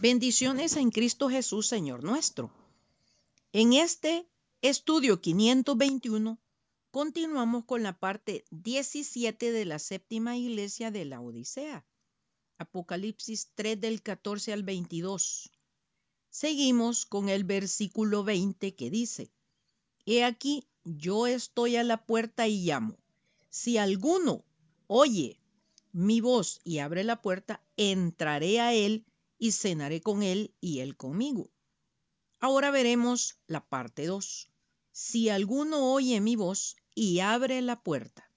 Bendiciones en Cristo Jesús, Señor nuestro. En este estudio 521 continuamos con la parte 17 de la séptima iglesia de la Odisea. Apocalipsis 3 del 14 al 22. Seguimos con el versículo 20 que dice, He aquí, yo estoy a la puerta y llamo. Si alguno oye mi voz y abre la puerta, entraré a él y cenaré con él y él conmigo. Ahora veremos la parte 2. Si alguno oye mi voz y abre la puerta.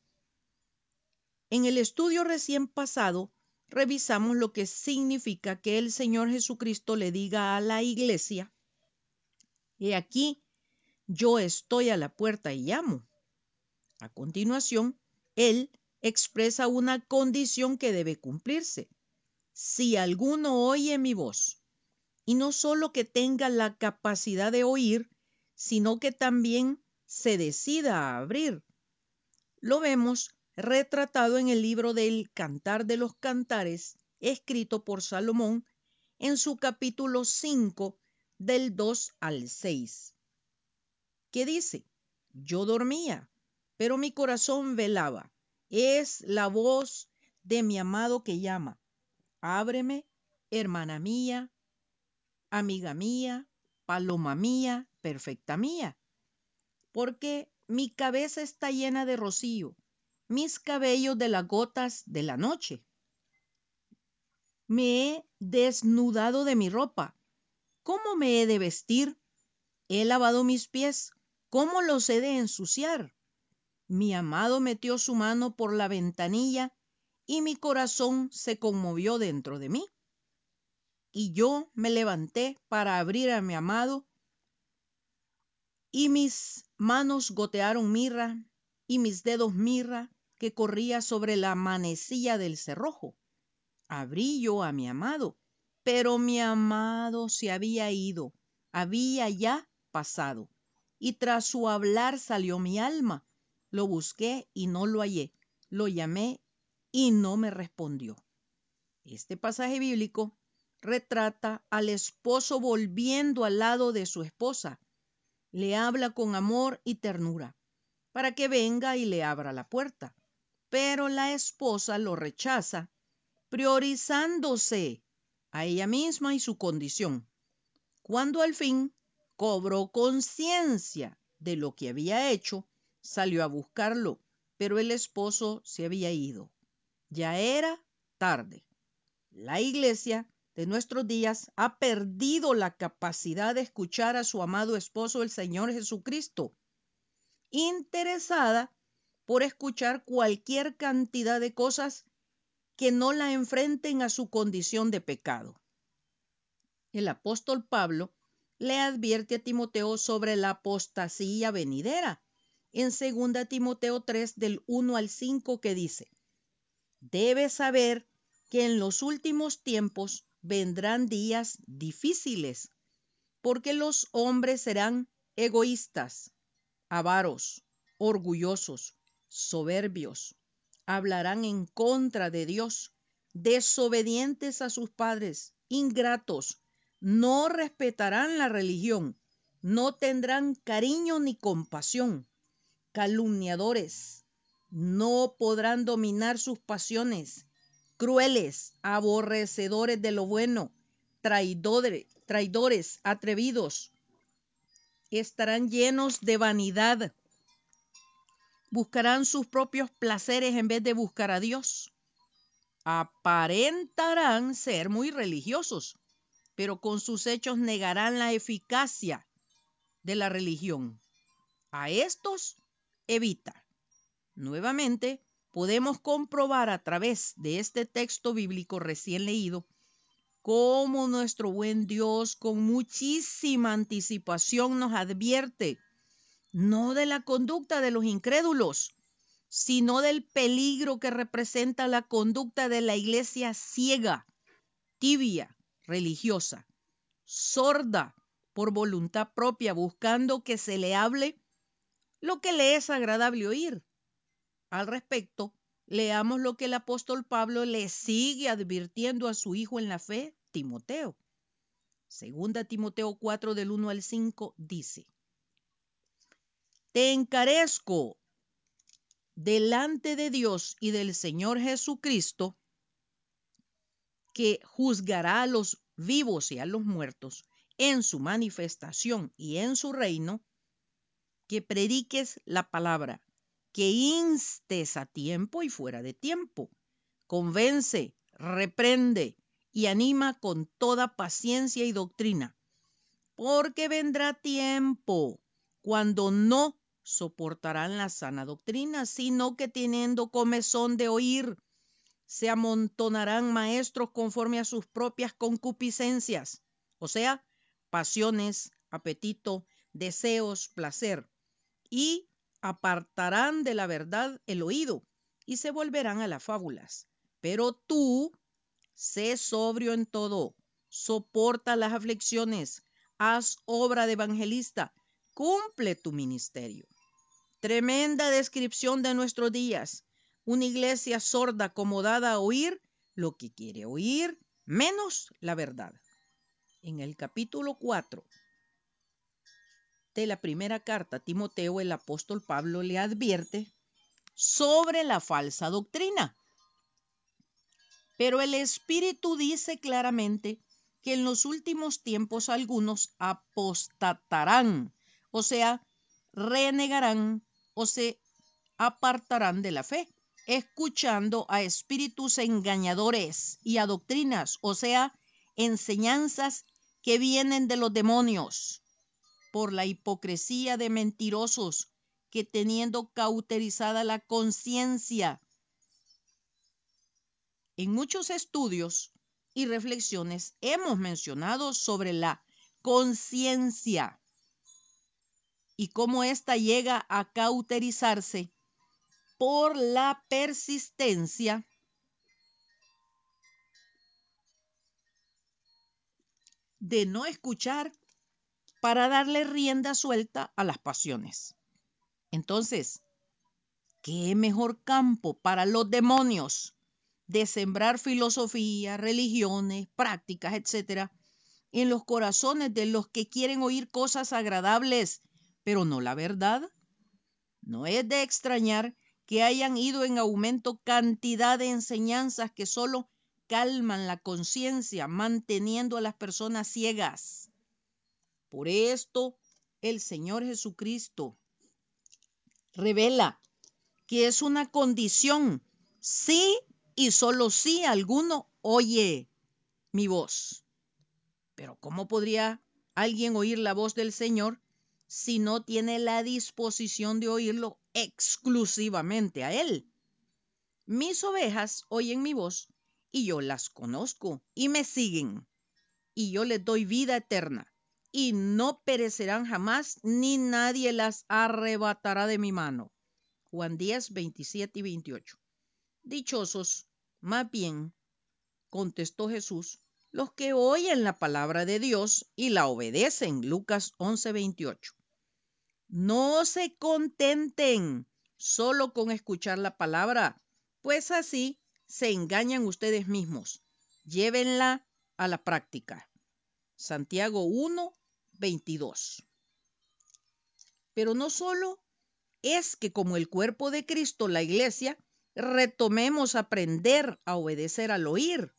En el estudio recién pasado, revisamos lo que significa que el Señor Jesucristo le diga a la iglesia, he aquí, yo estoy a la puerta y llamo. A continuación, Él expresa una condición que debe cumplirse si alguno oye mi voz, y no solo que tenga la capacidad de oír, sino que también se decida a abrir. Lo vemos retratado en el libro del Cantar de los Cantares, escrito por Salomón en su capítulo 5 del 2 al 6, que dice, yo dormía, pero mi corazón velaba. Es la voz de mi amado que llama. Ábreme, hermana mía, amiga mía, paloma mía, perfecta mía, porque mi cabeza está llena de rocío, mis cabellos de las gotas de la noche. Me he desnudado de mi ropa. ¿Cómo me he de vestir? He lavado mis pies. ¿Cómo los he de ensuciar? Mi amado metió su mano por la ventanilla y mi corazón se conmovió dentro de mí. Y yo me levanté para abrir a mi amado, y mis manos gotearon mirra, y mis dedos mirra que corría sobre la manecilla del cerrojo. Abrí yo a mi amado, pero mi amado se había ido, había ya pasado, y tras su hablar salió mi alma. Lo busqué y no lo hallé, lo llamé y no me respondió. Este pasaje bíblico retrata al esposo volviendo al lado de su esposa. Le habla con amor y ternura para que venga y le abra la puerta. Pero la esposa lo rechaza, priorizándose a ella misma y su condición. Cuando al fin cobró conciencia de lo que había hecho, salió a buscarlo, pero el esposo se había ido. Ya era tarde. La iglesia de nuestros días ha perdido la capacidad de escuchar a su amado esposo, el Señor Jesucristo, interesada por escuchar cualquier cantidad de cosas que no la enfrenten a su condición de pecado. El apóstol Pablo le advierte a Timoteo sobre la apostasía venidera en 2 Timoteo 3 del 1 al 5 que dice, Debes saber que en los últimos tiempos vendrán días difíciles, porque los hombres serán egoístas, avaros, orgullosos, soberbios, hablarán en contra de Dios, desobedientes a sus padres, ingratos, no respetarán la religión, no tendrán cariño ni compasión, calumniadores, no podrán dominar sus pasiones, crueles, aborrecedores de lo bueno, traidores, traidores, atrevidos, estarán llenos de vanidad, buscarán sus propios placeres en vez de buscar a Dios. Aparentarán ser muy religiosos, pero con sus hechos negarán la eficacia de la religión. A estos evita. Nuevamente, podemos comprobar a través de este texto bíblico recién leído cómo nuestro buen Dios con muchísima anticipación nos advierte no de la conducta de los incrédulos, sino del peligro que representa la conducta de la iglesia ciega, tibia, religiosa, sorda por voluntad propia, buscando que se le hable lo que le es agradable oír al respecto, leamos lo que el apóstol Pablo le sigue advirtiendo a su hijo en la fe, Timoteo. Segunda Timoteo 4 del 1 al 5 dice, Te encarezco delante de Dios y del Señor Jesucristo, que juzgará a los vivos y a los muertos en su manifestación y en su reino, que prediques la palabra, que instes a tiempo y fuera de tiempo, convence, reprende y anima con toda paciencia y doctrina, porque vendrá tiempo cuando no soportarán la sana doctrina, sino que teniendo comezón de oír, se amontonarán maestros conforme a sus propias concupiscencias, o sea, pasiones, apetito, deseos, placer, y apartarán de la verdad el oído y se volverán a las fábulas. Pero tú, sé sobrio en todo, soporta las aflicciones, haz obra de evangelista, cumple tu ministerio. Tremenda descripción de nuestros días. Una iglesia sorda acomodada a oír lo que quiere oír, menos la verdad. En el capítulo 4 de la primera carta a Timoteo, el apóstol Pablo le advierte sobre la falsa doctrina. Pero el Espíritu dice claramente que en los últimos tiempos algunos apostatarán, o sea, renegarán o se apartarán de la fe, escuchando a espíritus engañadores y a doctrinas, o sea, enseñanzas que vienen de los demonios, por la hipocresía de mentirosos que teniendo cauterizada la conciencia, en muchos estudios y reflexiones hemos mencionado sobre la conciencia y cómo ésta llega a cauterizarse por la persistencia de no escuchar para darle rienda suelta a las pasiones. Entonces, ¿qué mejor campo para los demonios de sembrar filosofía, religiones, prácticas, etcétera, en los corazones de los que quieren oír cosas agradables pero no la verdad. No es de extrañar que hayan ido en aumento cantidad de enseñanzas que solo calman la conciencia, manteniendo a las personas ciegas. Por esto, el Señor Jesucristo revela que es una condición, sí y solo si alguno oye mi voz. Pero ¿cómo podría alguien oír la voz del Señor si no tiene la disposición de oírlo exclusivamente a Él. Mis ovejas oyen mi voz y yo las conozco y me siguen y yo les doy vida eterna y no perecerán jamás ni nadie las arrebatará de mi mano. Juan 10, 27 y 28. Dichosos, más bien, contestó Jesús, los que oyen la palabra de Dios y la obedecen. Lucas 11, 28. No se contenten solo con escuchar la palabra, pues así se engañan ustedes mismos. Llévenla a la práctica. Santiago 1, 22. Pero no solo es que como el cuerpo de Cristo, la iglesia, retomemos aprender a obedecer al oír,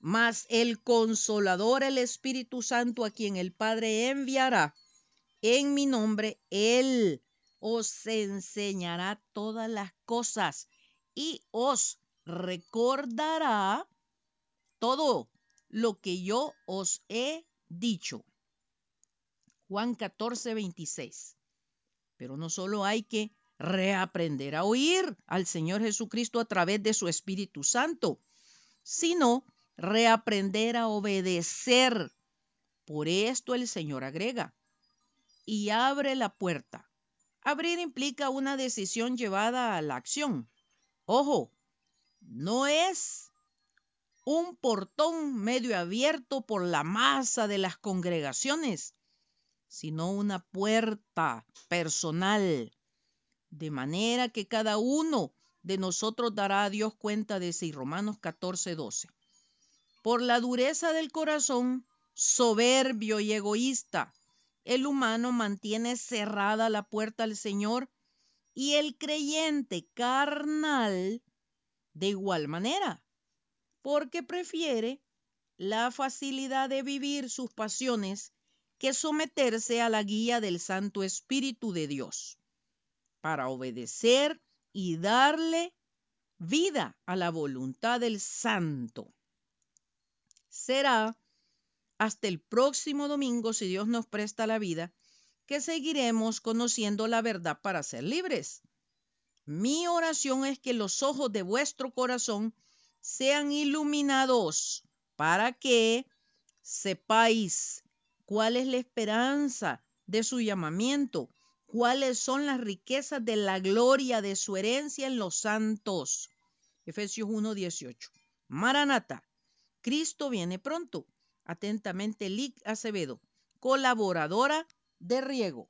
mas el consolador, el Espíritu Santo, a quien el Padre enviará, en mi nombre, Él os enseñará todas las cosas y os recordará todo lo que yo os he dicho. Juan 14, 26. Pero no solo hay que reaprender a oír al Señor Jesucristo a través de su Espíritu Santo, sino reaprender a obedecer. Por esto el Señor agrega, y abre la puerta. Abrir implica una decisión llevada a la acción. Ojo, no es un portón medio abierto por la masa de las congregaciones, sino una puerta personal, de manera que cada uno de nosotros dará a Dios cuenta de sí. Romanos 14, 12. Por la dureza del corazón soberbio y egoísta. El humano mantiene cerrada la puerta al Señor y el creyente carnal de igual manera, porque prefiere la facilidad de vivir sus pasiones que someterse a la guía del Santo Espíritu de Dios para obedecer y darle vida a la voluntad del Santo. Será hasta el próximo domingo, si Dios nos presta la vida, que seguiremos conociendo la verdad para ser libres. Mi oración es que los ojos de vuestro corazón sean iluminados para que sepáis cuál es la esperanza de su llamamiento, cuáles son las riquezas de la gloria de su herencia en los santos. Efesios 1:18. Maranata, Cristo viene pronto. Atentamente, Lic Acevedo, colaboradora de Riego.